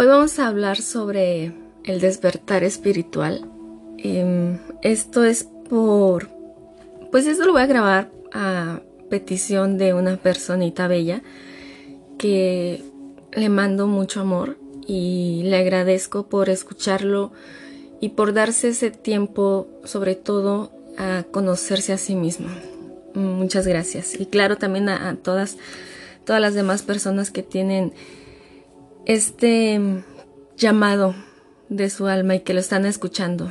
Hoy vamos a hablar sobre el despertar espiritual. Em, esto es por... Pues esto lo voy a grabar a petición de una personita bella que le mando mucho amor y le agradezco por escucharlo y por darse ese tiempo, sobre todo, a conocerse a sí mismo. Muchas gracias. Y claro, también a, a todas, todas las demás personas que tienen este llamado de su alma y que lo están escuchando.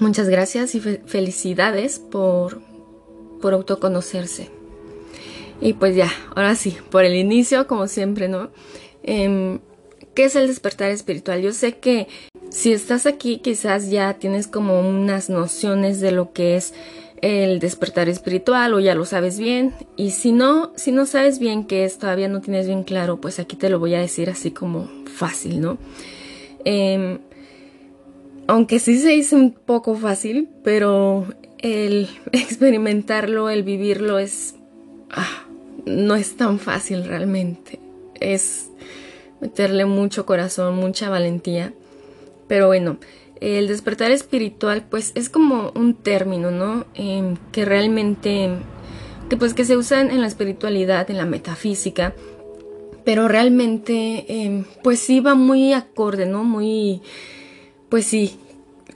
Muchas gracias y felicidades por, por autoconocerse. Y pues ya, ahora sí, por el inicio, como siempre, ¿no? Em, ¿Qué es el despertar espiritual? Yo sé que si estás aquí quizás ya tienes como unas nociones de lo que es el despertar espiritual o ya lo sabes bien. Y si no si no sabes bien qué es todavía no tienes bien claro pues aquí te lo voy a decir así como fácil no em, aunque sí se dice un poco fácil pero el experimentarlo el vivirlo es ah, no es tan fácil realmente. Es meterle mucho corazón mucha valentía. Pero bueno el despertar espiritual pues es como un término, ¿no? Em, que realmente, que pues que se usa en la espiritualidad, en la metafísica, pero realmente em, pues sí va muy acorde, ¿no? Muy, pues sí,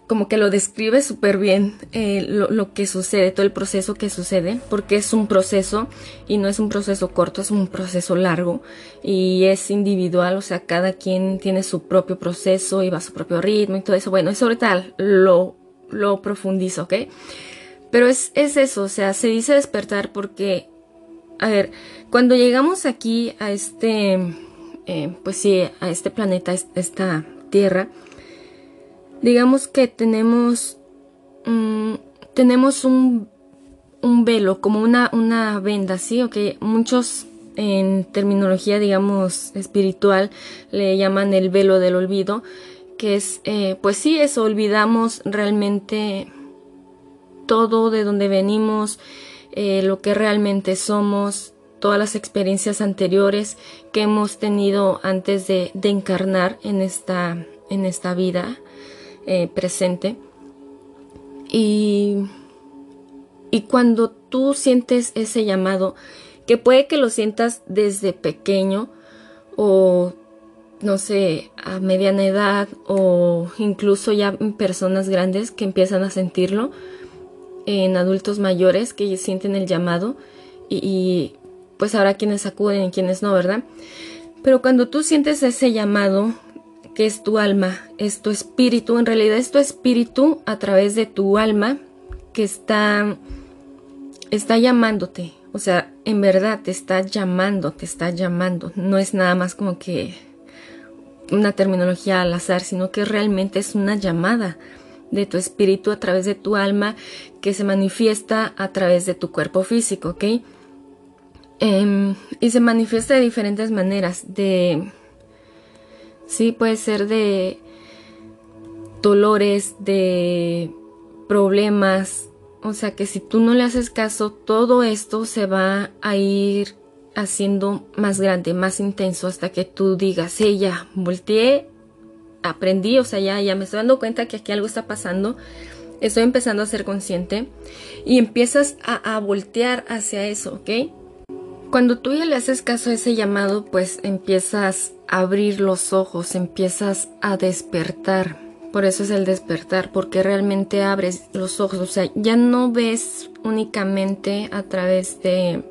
como que lo describe súper bien eh, lo, que sucede, todo el proceso que sucede, porque es un proceso y no es un proceso corto, es un proceso largo y es individual, o sea, cada quien tiene su propio proceso y va a su propio ritmo y todo eso. Bueno, eso ahorita lo, lo profundizo, ¿ok? Pero es, es eso, o sea, se dice despertar porque, a ver, cuando llegamos aquí a este, eh, pues sí, a este planeta, a esta Tierra, digamos que tenemos, mm, tenemos un, un, velo, como una, una venda, ¿sí? Ok, muchos en terminología, digamos, espiritual, le llaman el velo del olvido, que es, eh, pues sí, eso, olvidamos realmente todo de donde venimos, eh, lo que realmente somos, todas las experiencias anteriores que hemos tenido antes de, de encarnar en esta, en esta vida. Eh, presente. Y, y cuando tú sientes ese llamado, que puede que lo sientas desde pequeño o no sé, a mediana edad o incluso ya en personas grandes que empiezan a sentirlo, en adultos mayores que sienten el llamado y, y pues ahora quienes acuden y quienes no, ¿verdad? Pero cuando tú sientes ese llamado, que es tu alma, es tu espíritu, en realidad es tu espíritu a través de tu alma que está, está llamándote, o sea, en verdad te está llamando, te está llamando, no es nada más como que una terminología al azar, sino que realmente es una llamada de tu espíritu a través de tu alma que se manifiesta a través de tu cuerpo físico, ¿ok? Em, y se manifiesta de diferentes maneras, de Sí, puede ser de dolores, de problemas. O sea que si tú no le haces caso, todo esto se va a ir haciendo más grande, más intenso, hasta que tú digas, sí, ya, volteé, aprendí, o sea, ya, ya me estoy dando cuenta que aquí algo está pasando, estoy empezando a ser consciente y empiezas a, a voltear hacia eso, ¿ok? Cuando tú ya le haces caso a ese llamado, pues empiezas a abrir los ojos, empiezas a despertar. Por eso es el despertar, porque realmente abres los ojos. O sea, ya no ves únicamente a través de,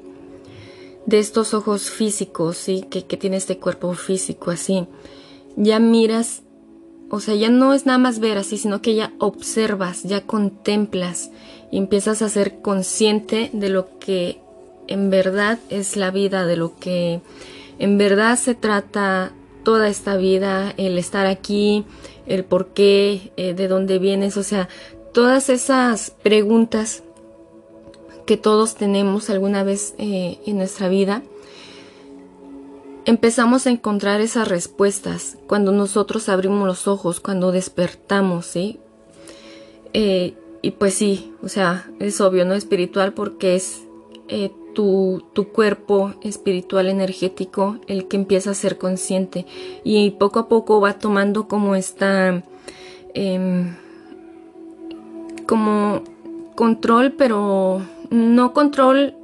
de estos ojos físicos, ¿sí? Que, que tiene este cuerpo físico así. Ya miras, o sea, ya no es nada más ver así, sino que ya observas, ya contemplas y empiezas a ser consciente de lo que en verdad es la vida, de lo que en verdad se trata toda esta vida, el estar aquí, el por qué, eh, de dónde vienes, o sea, todas esas preguntas que todos tenemos alguna vez eh, en nuestra vida, empezamos a encontrar esas respuestas cuando nosotros abrimos los ojos, cuando despertamos, ¿sí? Eh, y pues sí, o sea, es obvio, ¿no? Espiritual porque es tu, cuerpo espiritual energético el que empieza a ser consciente y poco a poco va tomando como esta em, como control pero no control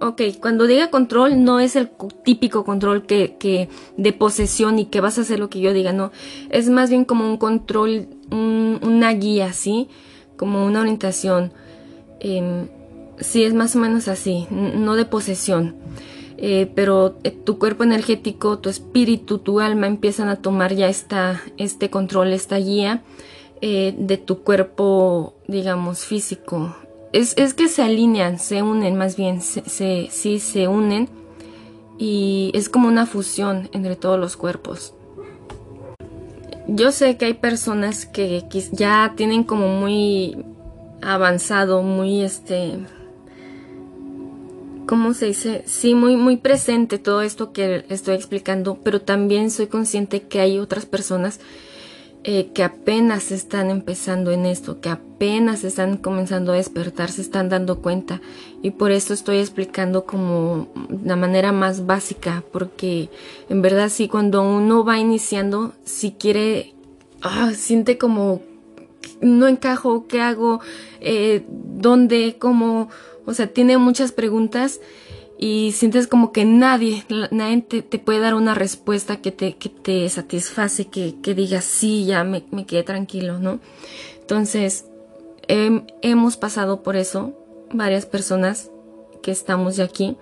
ok, cuando diga control no es el típico control que, de posesión y que vas a hacer lo que yo diga, no, es más bien como un control, una guía, ¿sí? Como una orientación. Em, sí, es más o menos así, no de posesión. Eh, pero eh, tu cuerpo energético, tu espíritu, tu alma empiezan a tomar ya esta, este control, esta guía eh, de tu cuerpo, digamos, físico, es, es, que se alinean, se unen más bien, se, sí se unen y es como una fusión entre todos los cuerpos. Yo sé que hay personas que ya tienen como muy avanzado, muy este, ¿cómo se dice? Sí, muy, muy presente todo esto que estoy explicando, pero también soy consciente que hay otras personas eh, que apenas están empezando en esto, que apenas están comenzando a despertar, se están dando cuenta. Y por eso estoy explicando como la manera más básica, porque en verdad sí, cuando uno va iniciando, si quiere, ah, siente como, no encajo, ¿qué hago? Eh, ¿Dónde? ¿Cómo? O sea, tiene muchas preguntas y sientes como que nadie, nadie te, puede dar una respuesta que te, que te satisface, que, que digas, sí, ya me, me, quedé tranquilo, ¿no? Entonces, hemos pasado por eso, varias personas que estamos ya aquí,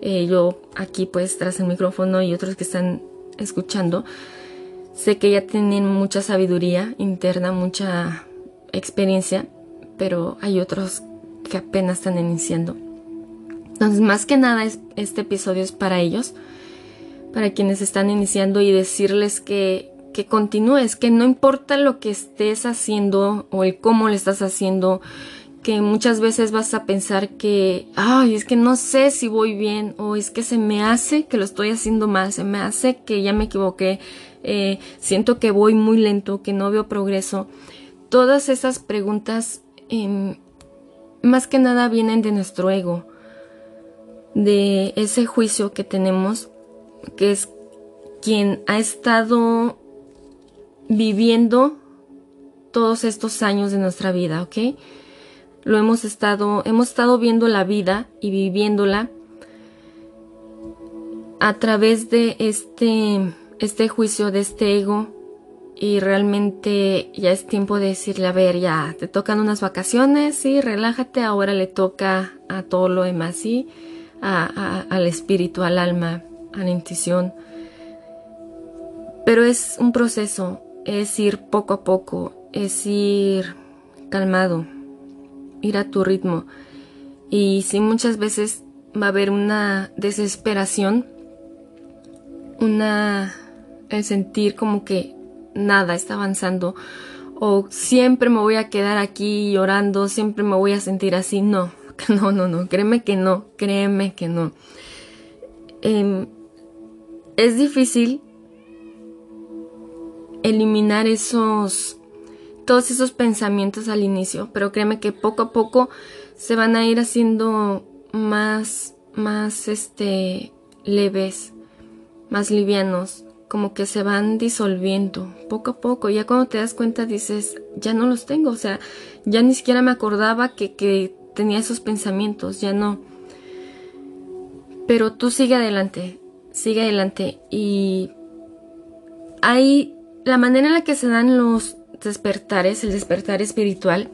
eh, yo aquí pues tras el micrófono y otros que están escuchando, sé que ya tienen mucha sabiduría interna, mucha experiencia, pero hay otros que apenas están iniciando. Entonces, más que nada, este episodio es para ellos, para quienes están iniciando y decirles que, que continúes, que no importa lo que estés haciendo o el cómo lo estás haciendo, que muchas veces vas a pensar que, ay, es que no sé si voy bien o es que se me hace que lo estoy haciendo mal, se me hace que ya me equivoqué, eh, siento que voy muy lento, que no veo progreso. Todas esas preguntas, em, más que nada, vienen de nuestro ego de ese juicio que tenemos, que es quien ha estado viviendo todos estos años de nuestra vida, ¿ok? Lo hemos estado, hemos estado viendo la vida y viviéndola a través de este, este juicio, de este ego, y realmente ya es tiempo de decirle, a ver, ya te tocan unas vacaciones, sí, relájate, ahora le toca a todo lo demás, sí al espíritu, al alma, a la intuición. Pero es un proceso, es ir poco a poco, es ir calmado, ir a tu ritmo. Y si muchas veces va a haber una desesperación, una el sentir como que nada está avanzando. O siempre me voy a quedar aquí llorando, siempre me voy a sentir así, no, No, no, no, créeme que no, créeme que no. Em, es difícil eliminar esos, todos esos pensamientos al inicio, pero créeme que poco a poco se van a ir haciendo más, más, este, leves, más livianos, como que se van disolviendo poco a poco. Ya cuando te das cuenta dices, ya no los tengo, o sea, ya ni siquiera me acordaba que, que tenía esos pensamientos, ya no. Pero tú sigue adelante, sigue adelante. Y hay la manera en la que se dan los despertares, el despertar espiritual,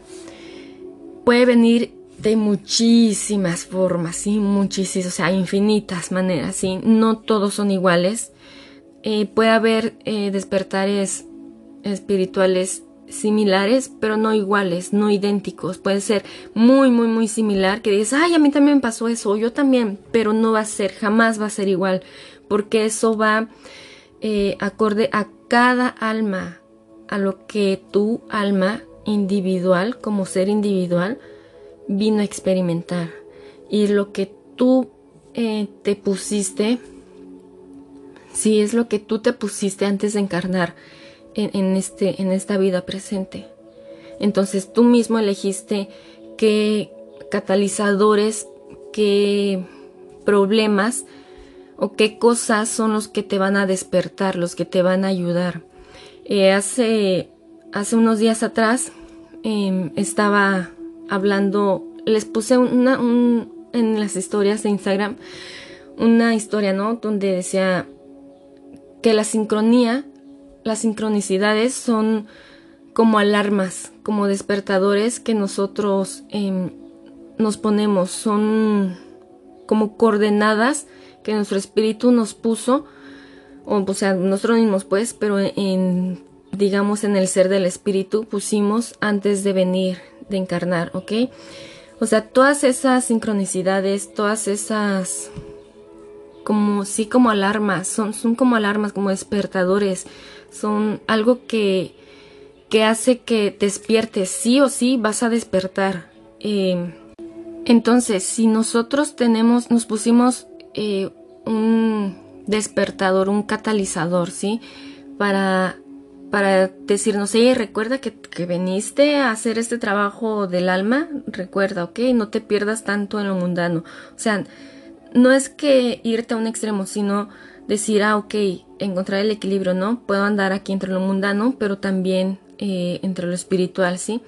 puede venir de muchísimas formas, sí, muchísimas, o sea, infinitas maneras, sí, no todos son iguales. Eh, puede haber eh, despertares espirituales similares, pero no iguales, no idénticos. Puede ser muy, muy, muy similar, que dices, ay, a mí también me pasó eso, yo también, pero no va a ser, jamás va a ser igual, porque eso va eh, acorde a cada alma, a lo que tu alma individual, como ser individual, vino a experimentar. Y lo que tú te pusiste, si es lo que tú te pusiste antes de encarnar, en, este, en esta vida presente. Entonces tú mismo elegiste qué catalizadores qué problemas o qué cosas son los que te van a despertar, los que te van a ayudar. Eh, hace, hace unos días atrás em, estaba hablando, les puse una, en las historias de Instagram una historia, ¿no? Donde decía que la sincronía, las sincronicidades son como alarmas, como despertadores que nosotros em, nos ponemos, son como coordenadas que nuestro espíritu nos puso, o, sea, nosotros mismos pues, pero en, digamos, en el ser del espíritu pusimos antes de venir, de encarnar, ¿ok? O sea, todas esas sincronicidades, todas esas, como, sí, como alarmas, son, son como alarmas, como despertadores, son algo que, que hace que despiertes, sí o sí vas a despertar. Eh, entonces, si nosotros tenemos, nos pusimos eh, un despertador, un catalizador, ¿sí? Para, para decirnos, oye, recuerda que, que, veniste a hacer este trabajo del alma, recuerda, ¿ok? No te pierdas tanto en lo mundano. O sea, no es que irte a un extremo, sino decir, ah, ok, encontrar el equilibrio, ¿no? Puedo andar aquí entre lo mundano, pero también eh, entre lo espiritual, ¿sí?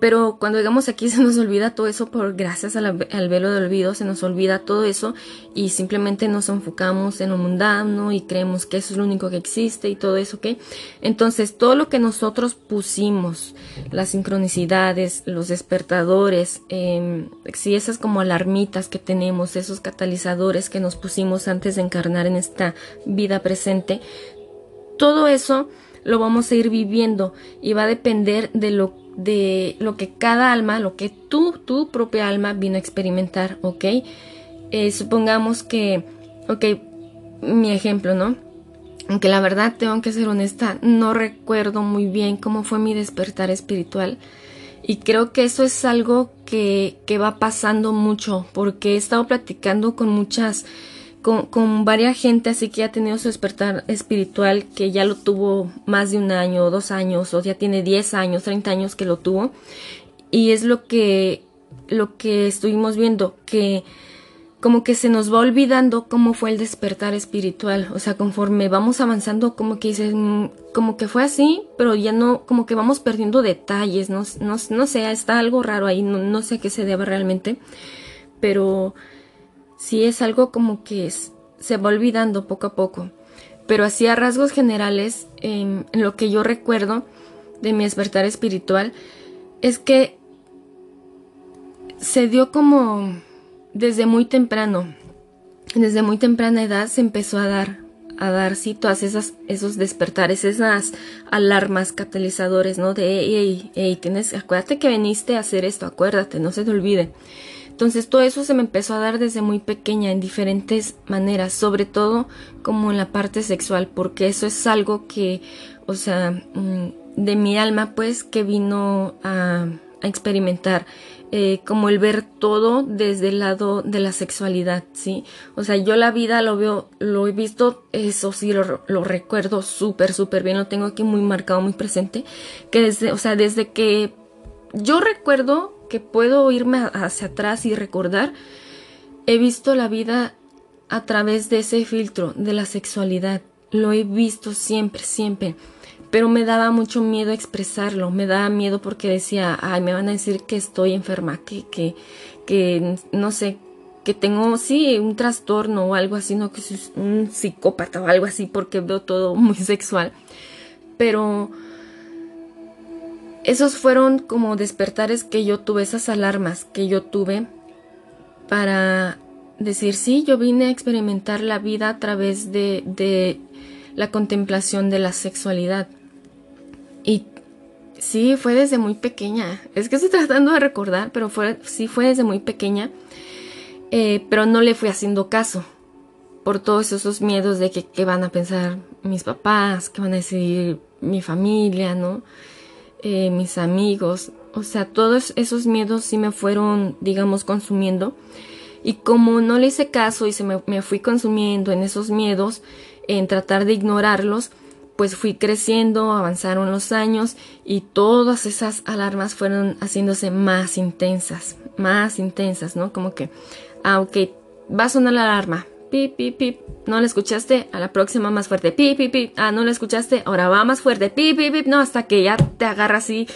Pero cuando llegamos aquí se nos olvida todo eso por gracias al velo del olvido, se nos olvida todo eso y simplemente nos enfocamos en lo mundano y creemos que eso es lo único que existe y todo eso, ¿ok? Entonces todo lo que nosotros pusimos, las sincronicidades, los despertadores, eh, si esas como alarmitas que tenemos, esos catalizadores que nos pusimos antes de encarnar en esta vida presente, todo eso lo vamos a ir viviendo y va a depender de lo de lo que cada alma, lo que tú, tu propia alma vino a experimentar, ¿ok? Eh, supongamos que, ok, mi ejemplo, ¿no? Aunque la verdad tengo que ser honesta, no recuerdo muy bien cómo fue mi despertar espiritual. Y creo que eso es algo que, que va pasando mucho, porque he estado platicando con muchas con, con varias gente así que ha tenido su despertar espiritual, que ya lo tuvo más de un año, dos años, o ya tiene 10 años, 30 años que lo tuvo. Y es lo que, lo que estuvimos viendo, que como que se nos va olvidando cómo fue el despertar espiritual. O sea, conforme vamos avanzando, como que dices, mm, como que fue así, pero ya no, como que vamos perdiendo detalles, no, no, no sé, está algo raro ahí, no, no sé qué se debe realmente. Pero sí es algo como que se va olvidando poco a poco. Pero así a rasgos generales, en, lo que yo recuerdo de mi despertar espiritual, es que se dio como desde muy temprano, desde muy temprana edad se empezó a dar, a dar sí todas esos despertares, esas alarmas catalizadores, ¿no? De, hey, hey, tienes, acuérdate que viniste a hacer esto, acuérdate, no se te olvide. Entonces todo eso se me empezó a dar desde muy pequeña en diferentes maneras, sobre todo como en la parte sexual, porque eso es algo que, o sea, mm, de mi alma pues que vino a, experimentar. Eh, como el ver todo desde el lado de la sexualidad, ¿sí? O sea, yo la vida lo veo, lo he visto, eso sí, lo, lo recuerdo súper, súper bien, lo tengo aquí muy marcado, muy presente, que desde, o sea, desde que yo recuerdo que puedo irme hacia atrás y recordar, he visto la vida a través de ese filtro de la sexualidad. Lo he visto siempre, siempre. Pero me daba mucho miedo expresarlo. Me daba miedo porque decía, ay, me van a decir que estoy enferma, que, que, que no sé, que tengo, sí, un trastorno o algo así, no que soy un psicópata o algo así porque veo todo muy sexual. Pero esos fueron como despertares que yo tuve, esas alarmas que yo tuve para decir, sí, yo vine a experimentar la vida a través de, de la contemplación de la sexualidad. Y sí, fue desde muy pequeña. Es que estoy tratando de recordar, pero sí fue desde muy pequeña. Eh, pero no le fui haciendo caso por todos esos miedos de que, van a pensar mis papás, que van a decir mi familia, ¿no? Eh, mis amigos, o sea, todos esos miedos sí me fueron, digamos, consumiendo. Y como no le hice caso y se me, fui consumiendo en esos miedos, en tratar de ignorarlos, pues fui creciendo, avanzaron los años y todas esas alarmas fueron haciéndose más intensas, más intensas, ¿no? Como que, ah, ok, va a sonar la alarma, pip, pip, pip, no la escuchaste, a la próxima más fuerte, pip, pip, pip, ah, no la escuchaste, ahora va más fuerte, pip, pip, pip, no, hasta que ya te agarra así,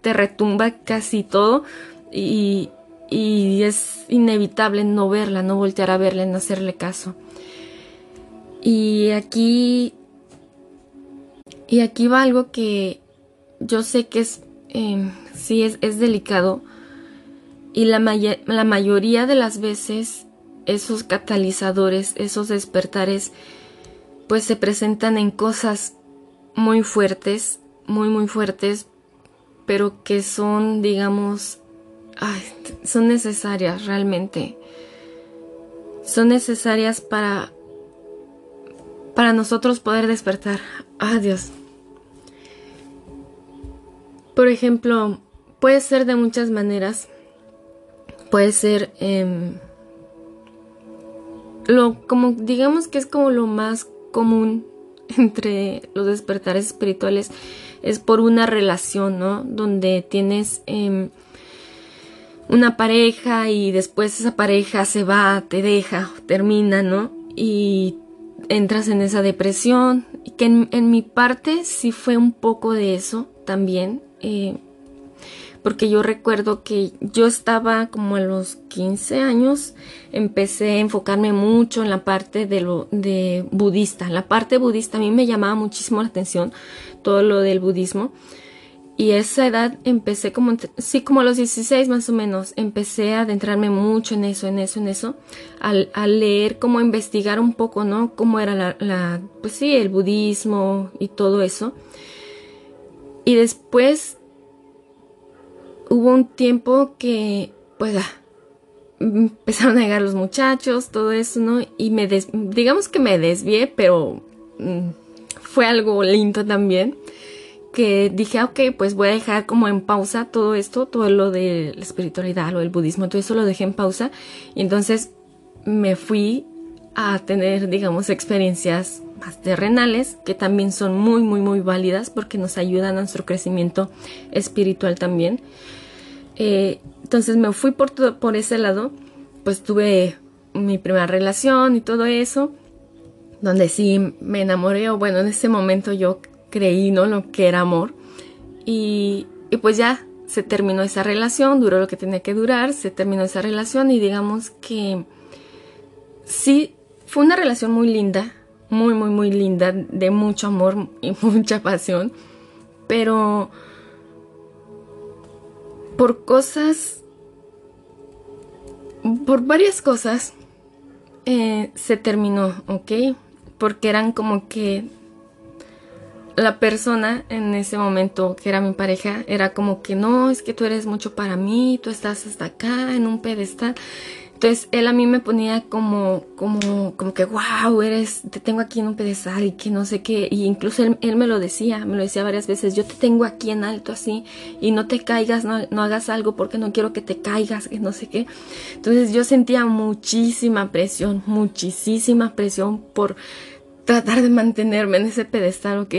te retumba casi todo. Y, y es inevitable no verla, no voltear a verla, no hacerle caso. Y aquí y aquí va algo que yo sé que es, eh, sí es, es, delicado. Y la, la mayoría de las veces esos catalizadores, esos despertares, pues se presentan en cosas muy fuertes, muy, muy fuertes, pero que son, digamos, son necesarias realmente. Son necesarias para para nosotros poder despertar. Ah, Dios. Por ejemplo, puede ser de muchas maneras. Puede ser em, lo como digamos que es como lo más común entre los despertares espirituales es por una relación, ¿no? Donde tienes em, una pareja y después esa pareja se va, te deja, termina, ¿no? Y entras en esa depresión, que en, mi parte sí fue un poco de eso también, eh, porque yo recuerdo que yo estaba como a los 15 años, empecé a enfocarme mucho en la parte de lo de budista, la parte budista a mí me llamaba muchísimo la atención, todo lo del budismo, y a esa edad empecé como, sí, como a los 16 más o menos, empecé a adentrarme mucho en eso, en eso, en eso, al, leer, como investigar un poco, ¿no? Cómo era la, la, pues sí, el budismo y todo eso. Y después hubo un tiempo que, pues, ah, empezaron a llegar los muchachos, todo eso, ¿no? Y me, digamos que me desvié, pero mm, fue algo lindo también que dije, ok, pues voy a dejar como en pausa todo esto, todo lo de la espiritualidad, lo del budismo, todo eso lo dejé en pausa. Y entonces me fui a tener, digamos, experiencias más terrenales, que también son muy, muy, muy válidas porque nos ayudan a nuestro crecimiento espiritual también. Eh, entonces me fui por, por ese lado, pues tuve mi primera relación y todo eso, donde sí me enamoré, o bueno, en ese momento yo creí, ¿no? Lo que era amor. Y, y pues ya se terminó esa relación, duró lo que tenía que durar, se terminó esa relación y digamos que sí, fue una relación muy linda, muy, muy, muy linda, de mucho amor y mucha pasión, pero por cosas, por varias cosas, eh, se terminó, ¿ok? Porque eran como que la persona en ese momento que era mi pareja era como que no, es que tú eres mucho para mí, tú estás hasta acá en un pedestal. Entonces él a mí me ponía como, como, como que, wow, eres, te tengo aquí en un pedestal y que no sé qué. Y incluso él, me lo decía, me lo decía varias veces, yo te tengo aquí en alto así y no te caigas, no, no hagas algo porque no quiero que te caigas, que no sé qué. Entonces yo sentía muchísima presión, muchísima presión por tratar de mantenerme en ese pedestal, ¿ok?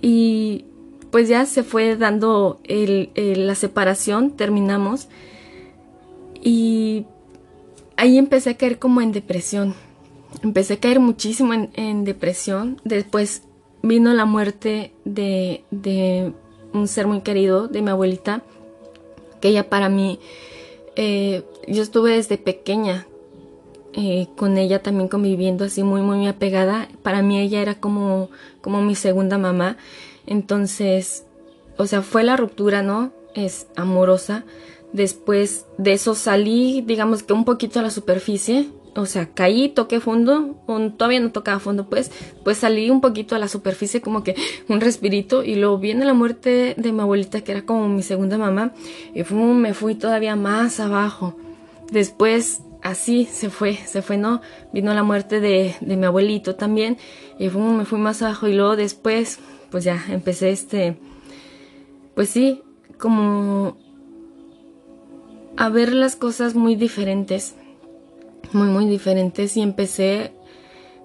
Y pues ya se fue dando la separación, terminamos. Y ahí empecé a caer como en depresión. Empecé a caer muchísimo en, depresión. Después vino la muerte de, de, un ser muy querido, de mi abuelita, que ella para mí, eh, yo estuve desde pequeña eh, con ella también conviviendo así muy muy apegada. Para mí ella era como, como mi segunda mamá. Entonces, o sea, fue la ruptura, ¿no? Es amorosa. Después de eso salí, digamos que un poquito a la superficie. O sea, caí, toqué fondo, todavía no tocaba fondo, pues, pues salí un poquito a la superficie, como que un respirito, y luego viene la muerte de mi abuelita, que era como mi segunda mamá, y me fui todavía más abajo. Después así se fue, se fue, ¿no? Vino la muerte de, mi abuelito también y me fui más abajo y luego después, pues ya empecé este, pues sí, como a ver las cosas muy diferentes, muy, muy diferentes y empecé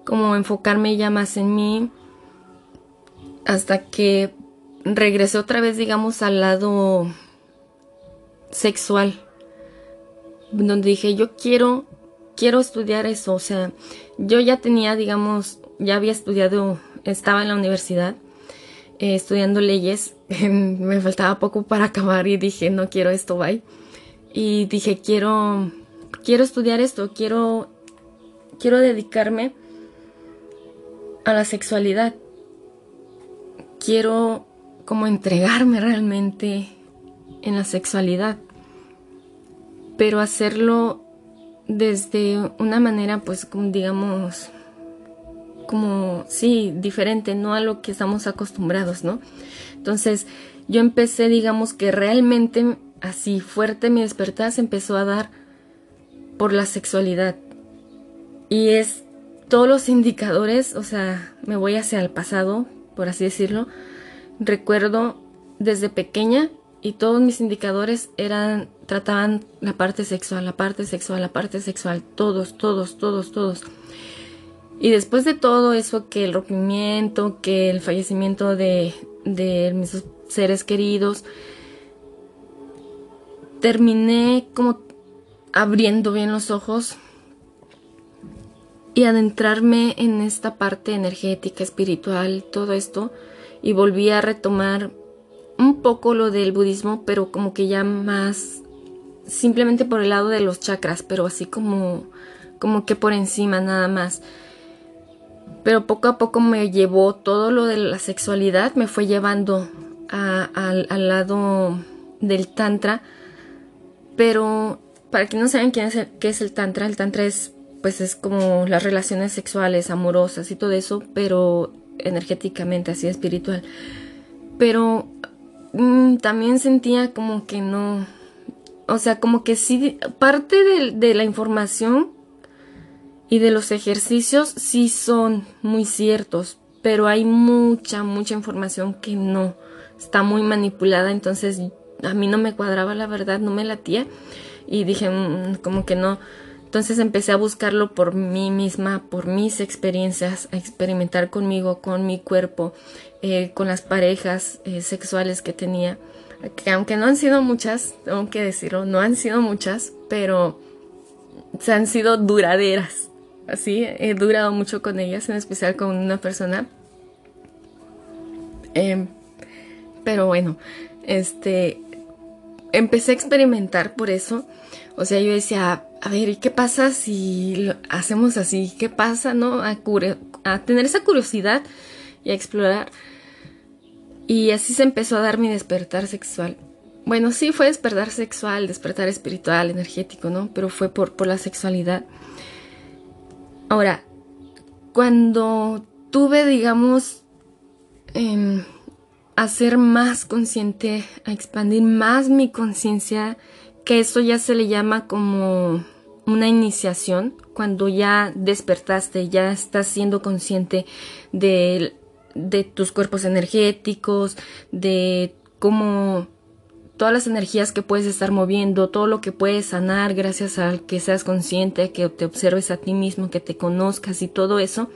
como a enfocarme ya más en mí hasta que regresé otra vez, digamos, al lado sexual, donde dije, yo quiero, quiero estudiar eso, o sea, yo ya tenía, digamos, ya había estudiado, estaba en la universidad eh, estudiando leyes, me faltaba poco para acabar y dije, no quiero esto, bye. Y dije, quiero, quiero estudiar esto, quiero, quiero dedicarme a la sexualidad. Quiero como entregarme realmente en la sexualidad, pero hacerlo desde una manera, pues, digamos, como, sí, diferente, no a lo que estamos acostumbrados, ¿no? Entonces, yo empecé, digamos, que realmente así fuerte mi despertar se empezó a dar por la sexualidad. Y es todos los indicadores, o sea, me voy hacia el pasado, por así decirlo. Recuerdo desde pequeña y todos mis indicadores eran trataban la parte sexual, la parte sexual, la parte sexual, todos, todos, todos, todos. Y después de todo eso, que el rompimiento, que el fallecimiento de, de mis seres queridos, terminé como abriendo bien los ojos y adentrarme en esta parte energética, espiritual, todo esto, y volví a retomar un poco lo del budismo, pero como que ya más simplemente por el lado de los chakras, pero así como como que por encima nada más. Pero poco a poco me llevó todo lo de la sexualidad, me fue llevando al lado del tantra. Pero para quienes no saben quién es qué es el tantra, el tantra es pues es como las relaciones sexuales, amorosas y todo eso, pero energéticamente, así espiritual. Pero mm, también sentía como que no, o sea, como que sí, parte de la información y de los ejercicios sí son muy ciertos, pero hay mucha, mucha información que no está muy manipulada, entonces a mí no me cuadraba la verdad, no me latía y dije mm, como que no. Entonces empecé a buscarlo por mí misma, por mis experiencias, a experimentar conmigo, con mi cuerpo, eh, con las parejas eh, sexuales que tenía, que aunque no han sido muchas, tengo que decirlo, no han sido muchas, pero se han sido duraderas así, he durado mucho con ellas, en especial con una persona. Em, pero bueno, este, empecé a experimentar por eso. O sea, yo decía, a ver, ¿y qué pasa si hacemos así? ¿Qué pasa, no? A, a tener esa curiosidad y a explorar. Y así se empezó a dar mi despertar sexual. Bueno, sí fue despertar sexual, despertar espiritual, energético, ¿no? Pero fue por, por la sexualidad. Ahora, cuando tuve, digamos, eh, a ser más consciente, a expandir más mi conciencia, que eso ya se le llama como una iniciación, cuando ya despertaste, ya estás siendo consciente de, de tus cuerpos energéticos, de cómo todas las energías que puedes estar moviendo, todo lo que puedes sanar gracias a que seas consciente, que te observes a ti mismo, que te conozcas y todo eso,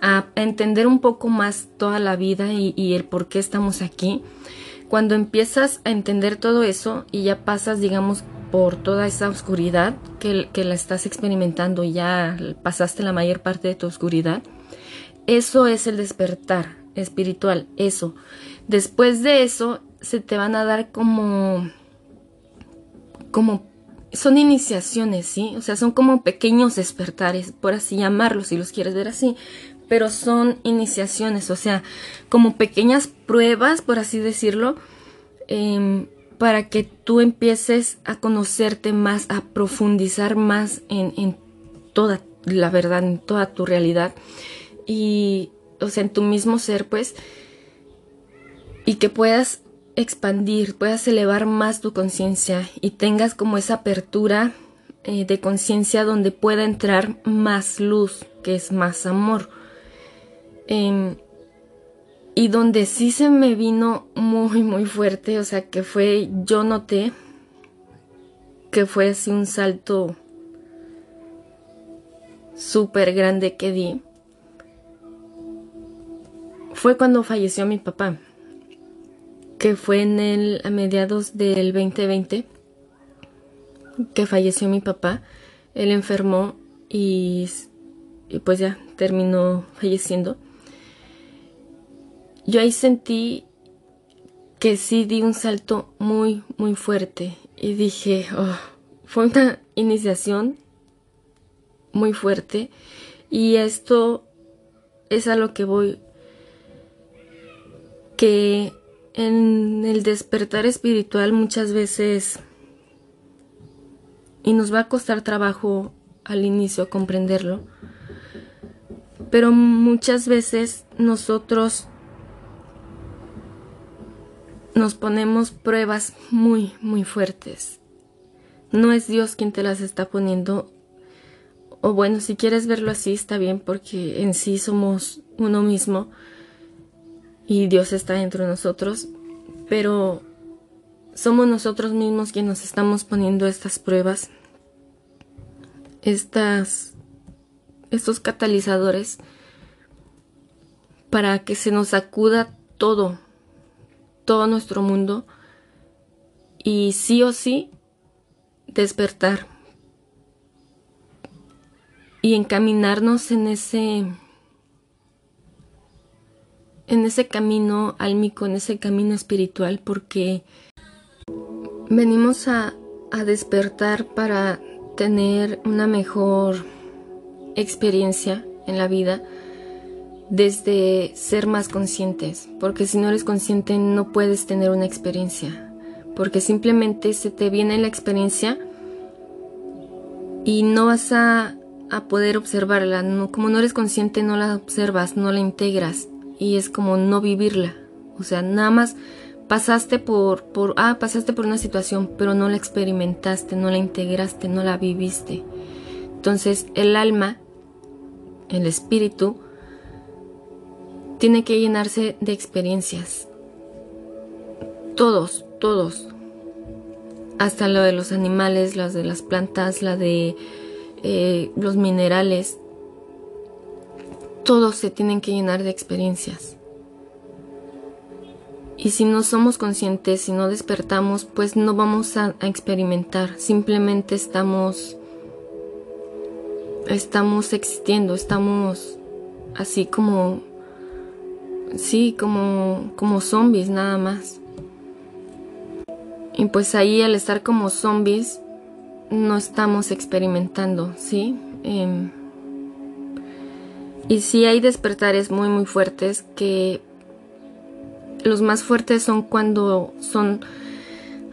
a entender un poco más toda la vida y, el por qué estamos aquí. Cuando empiezas a entender todo eso y ya pasas, digamos, por toda esa oscuridad que, la estás experimentando ya pasaste la mayor parte de tu oscuridad, eso es el despertar espiritual, eso. Después de eso se te van a dar como, como, son iniciaciones, ¿sí? O sea, son como pequeños despertares, por así llamarlos, si los quieres ver así, pero son iniciaciones, o sea, como pequeñas pruebas, por así decirlo, em, para que tú empieces a conocerte más, a profundizar más en, toda la verdad, en toda tu realidad y, o sea, en tu mismo ser, pues, y que puedas expandir, puedas elevar más tu conciencia y tengas como esa apertura eh, de conciencia donde pueda entrar más luz, que es más amor. Y donde sí se me vino muy, muy fuerte, o sea, que fue, yo noté que fue así un salto súper grande que di. fue cuando falleció mi papá, que fue en el, a mediados del 2020 que falleció mi papá. Él enfermó y pues ya terminó falleciendo. Yo ahí sentí que sí di un salto muy, muy fuerte y dije, oh, fue una iniciación muy fuerte y esto es a lo que voy, que en el despertar espiritual muchas veces, y nos va a costar trabajo al inicio comprenderlo, pero muchas veces nosotros nos ponemos pruebas muy, muy fuertes. No es Dios quien te las está poniendo. O bueno, si quieres verlo así está bien porque en sí somos uno mismo y Dios está dentro de nosotros, pero somos nosotros mismos quienes nos estamos poniendo estas pruebas, estas, estos catalizadores para que se nos acuda todo, todo nuestro mundo y sí o sí despertar y encaminarnos en ese en ese camino álmico, en ese camino espiritual, porque venimos a, a despertar para tener una mejor experiencia en la vida desde ser más conscientes, porque si no eres consciente no puedes tener una experiencia, porque simplemente se te viene la experiencia y no vas a, poder observarla, como no eres consciente no la observas, no la integras y es como no vivirla, o sea, nada más pasaste por, por, ah, pasaste por una situación, pero no la experimentaste, no la integraste, no la viviste. Entonces el alma, el espíritu, tiene que llenarse de experiencias. Todos, todos. Hasta lo de los animales, las de las plantas, la de eh, los minerales. Todos se tienen que llenar de experiencias. Y si no somos conscientes, si no despertamos, pues no vamos a, a experimentar. Simplemente estamos estamos existiendo, estamos así como sí, como, como zombies nada más. Y pues ahí al estar como zombies no estamos experimentando, ¿sí? Em, y sí hay despertares muy muy fuertes que los más fuertes son cuando son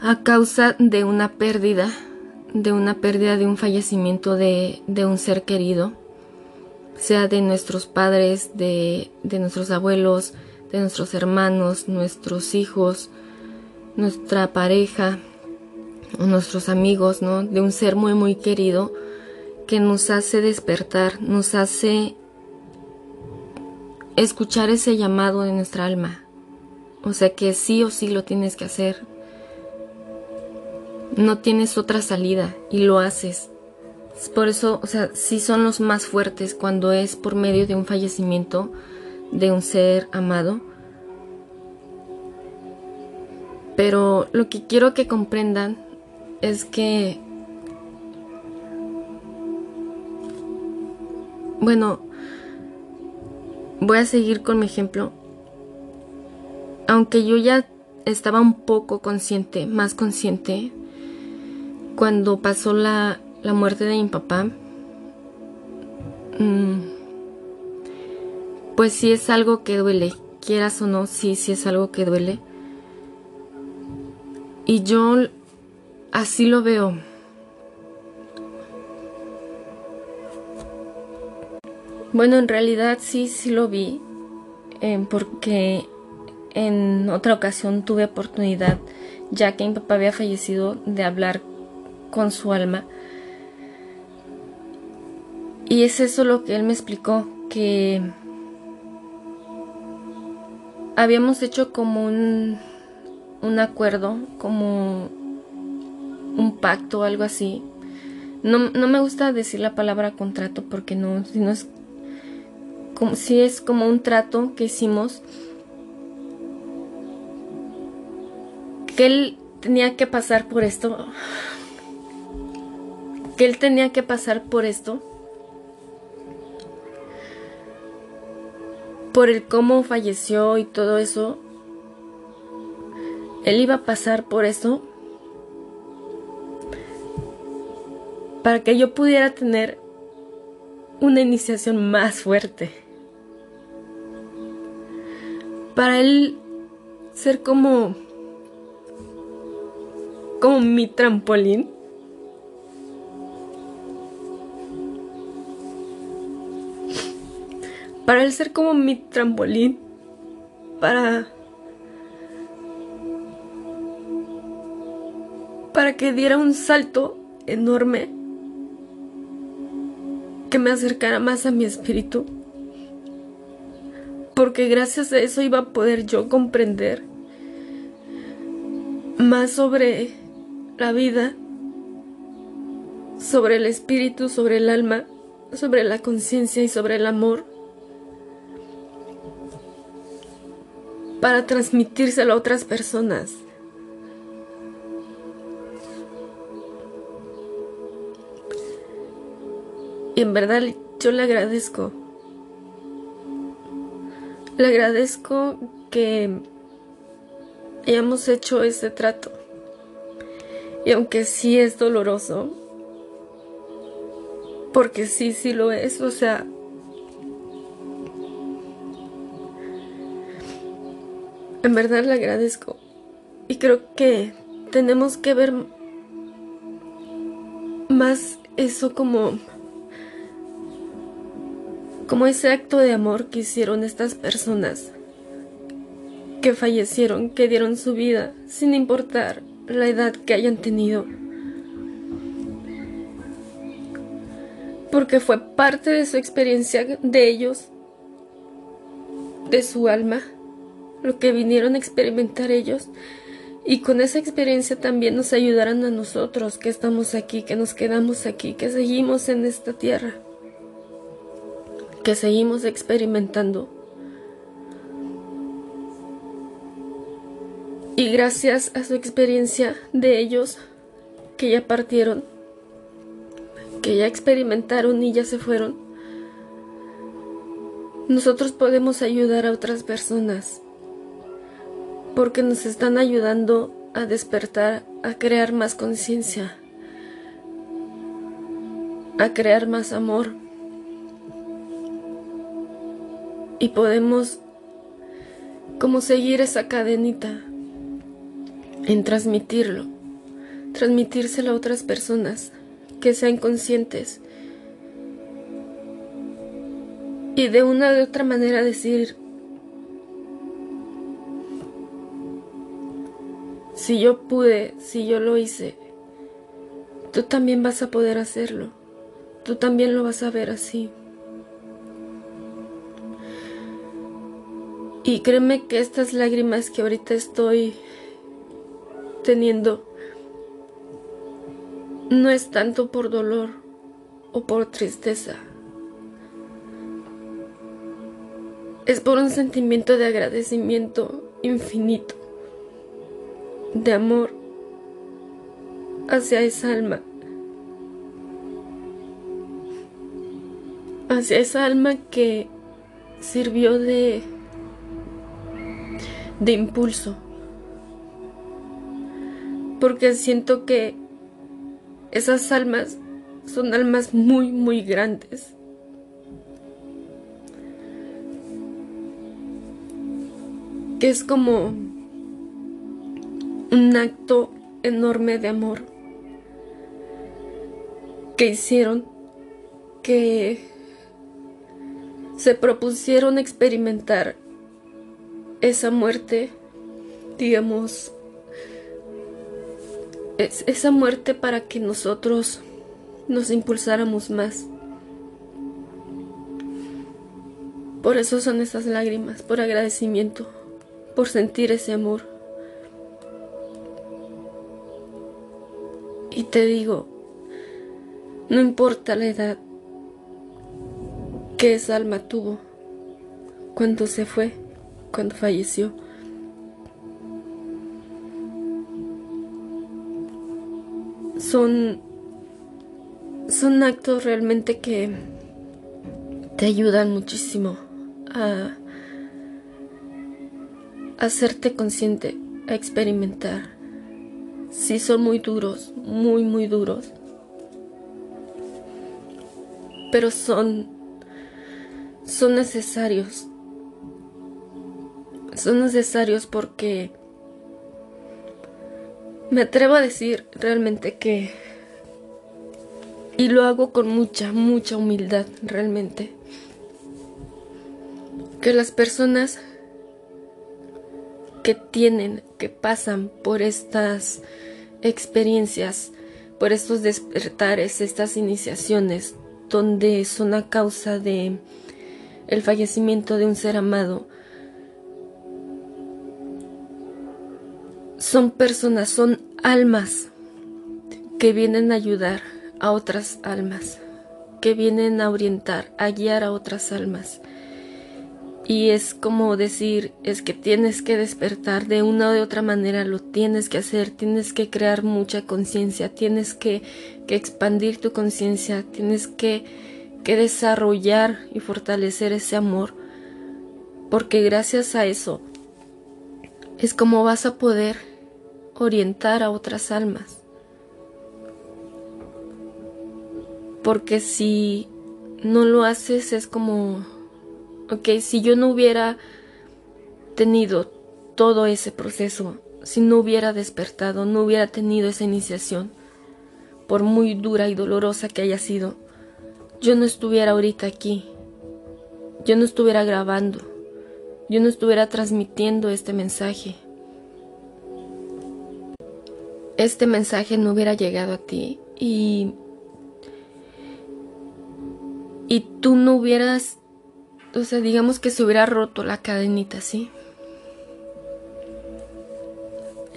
a causa de una pérdida, de una pérdida de un fallecimiento de, de un ser querido sea de nuestros padres, de, de nuestros abuelos, de nuestros hermanos, nuestros hijos, nuestra pareja o nuestros amigos, ¿no? De un ser muy muy querido que nos hace despertar, nos hace escuchar ese llamado de nuestra alma. O sea que sí o sí lo tienes que hacer. No tienes otra salida y lo haces. Por eso, o sea, sí son los más fuertes cuando es por medio de un fallecimiento de un ser amado. Pero lo que quiero que comprendan es que, bueno, voy a seguir con mi ejemplo. Aunque yo ya estaba un poco consciente, más consciente, cuando pasó la, la muerte de mi papá, mm, pues sí es algo que duele, quieras o no, sí, sí es algo que duele. Y yo así lo veo. Bueno, en realidad sí, sí lo vi, eh, porque en otra ocasión tuve oportunidad, ya que mi papá había fallecido, de hablar con su alma y es eso lo que él me explicó, que habíamos hecho como un, un acuerdo, como un pacto algo así. No, no, me gusta decir la palabra contrato porque no, si no es, como si es como un trato que hicimos que él tenía que pasar por esto que él tenía que pasar por esto por el cómo falleció y todo eso él iba a pasar por eso para que yo pudiera tener una iniciación más fuerte. Para él ser como como mi trampolín. Para él ser como mi trampolín. Para para que diera un salto enorme que me acercara más a mi espíritu, porque gracias a eso iba a poder yo comprender más sobre la vida, sobre el espíritu, sobre el alma, sobre la conciencia y sobre el amor, para transmitírselo a otras personas. Y en verdad yo le agradezco. Le agradezco que hayamos hecho ese trato. Y aunque sí es doloroso, porque sí, sí lo es, o sea, en verdad le agradezco. Y creo que tenemos que ver más eso como como ese acto de amor que hicieron estas personas que fallecieron, que dieron su vida, sin importar la edad que hayan tenido. Porque fue parte de su experiencia de ellos, de su alma, lo que vinieron a experimentar ellos. Y con esa experiencia también nos ayudarán a nosotros que estamos aquí, que nos quedamos aquí, que seguimos en esta tierra que seguimos experimentando. Y gracias a su experiencia de ellos que ya partieron, que ya experimentaron y ya se fueron, nosotros podemos ayudar a otras personas porque nos están ayudando a despertar, a crear más conciencia, a crear más amor. y podemos como seguir esa cadenita en transmitirlo, transmitírselo a otras personas que sean conscientes y de una de otra manera decir si yo pude, si yo lo hice, tú también vas a poder hacerlo, tú también lo vas a ver así. Y créeme que estas lágrimas que ahorita estoy teniendo no es tanto por dolor o por tristeza. Es por un sentimiento de agradecimiento infinito, de amor hacia esa alma, hacia esa alma que sirvió de de impulso. Porque siento que esas almas son almas muy, muy grandes. Que es como un acto enorme de amor que hicieron que se propusieron experimentar esa muerte, digamos, esa muerte para que nosotros nos impulsáramos más. Por eso son esas lágrimas, por agradecimiento, por sentir ese amor. Y te digo, no importa la edad que esa alma tuvo, cuando se fue, cuando falleció. Son, son actos realmente que te ayudan muchísimo a hacerte consciente, a experimentar. Sí son muy duros, muy, muy duros. Pero son, son necesarios. Son necesarios porque me atrevo a decir realmente que, y lo hago con mucha, mucha humildad realmente, que las personas que tienen, que pasan por estas experiencias, por estos despertares, estas iniciaciones, donde son a causa de el fallecimiento de un ser amado. Son personas, son almas que vienen a ayudar a otras almas, que vienen a orientar, a guiar a otras almas. Y es como decir, es que tienes que despertar de una o de otra manera, lo tienes que hacer, tienes que crear mucha conciencia, tienes que, que, expandir tu conciencia, tienes que, que desarrollar y fortalecer ese amor, porque gracias a eso es como vas a poder orientar a otras almas. Porque si no lo haces es como ok, si yo no hubiera tenido todo ese proceso, si no hubiera despertado, no hubiera tenido esa iniciación, por muy dura y dolorosa que haya sido, yo no estuviera ahorita aquí, yo no estuviera grabando, yo no estuviera transmitiendo este mensaje. Este mensaje no hubiera llegado a ti y y tú no hubieras o sea, digamos que se hubiera roto la cadenita, ¿sí?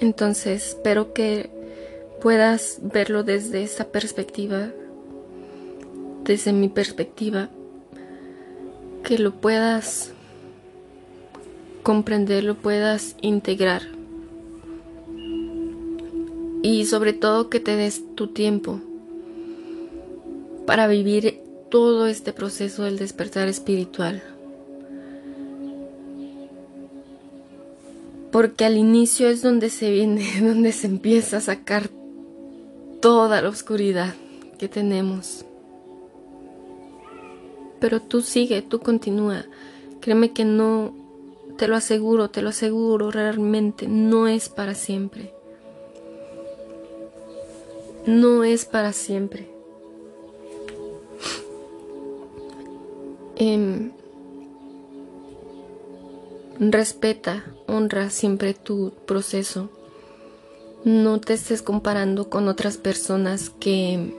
Entonces, espero que puedas verlo desde esa perspectiva, desde mi perspectiva, que lo puedas comprender, lo puedas integrar y sobre todo que te des tu tiempo para vivir todo este proceso del despertar espiritual. Porque al inicio es donde se viene, donde se empieza a sacar toda la oscuridad que tenemos. Pero tú sigue, tú continúa. Créeme que no, te lo aseguro, te lo aseguro, realmente no es para siempre. No es para siempre. Em, respeta, honra siempre tu proceso. No te estés comparando con otras personas que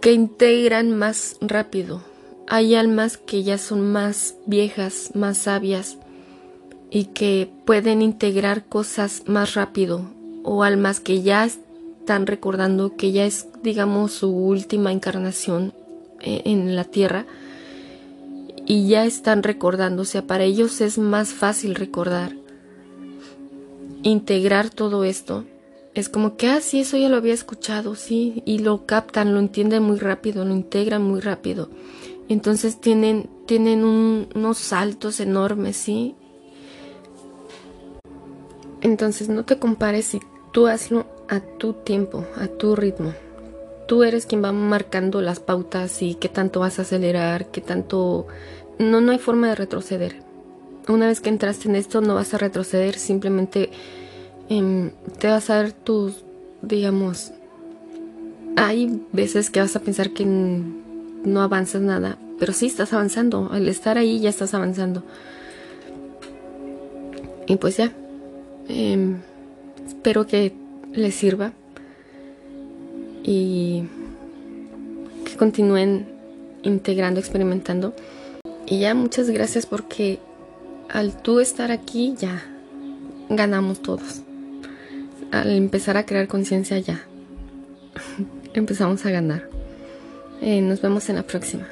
que integran más rápido. Hay almas que ya son más viejas, más sabias y que pueden integrar cosas más rápido o almas que ya están recordando que ya es digamos su última encarnación en la tierra y ya están recordándose. Para ellos es más fácil recordar, integrar todo esto. Es como que, ah, sí, eso ya lo había escuchado, sí, y lo captan, lo entienden muy rápido, lo integran muy rápido. Entonces tienen, tienen unos saltos enormes, sí. Entonces no te compares y tú hazlo a tu tiempo, a tu ritmo tú eres quien va marcando las pautas y qué tanto vas a acelerar, qué tanto... No, no hay forma de retroceder. Una vez que entraste en esto no vas a retroceder, simplemente em, te vas a dar tus, digamos, hay veces que vas a pensar que no avanzas nada, pero sí estás avanzando. Al estar ahí ya estás avanzando. Y pues ya, em, espero que les sirva y que continúen integrando, experimentando. Y ya muchas gracias porque al tú estar aquí ya ganamos todos. Al empezar a crear conciencia ya empezamos a ganar. Eh, nos vemos en la próxima.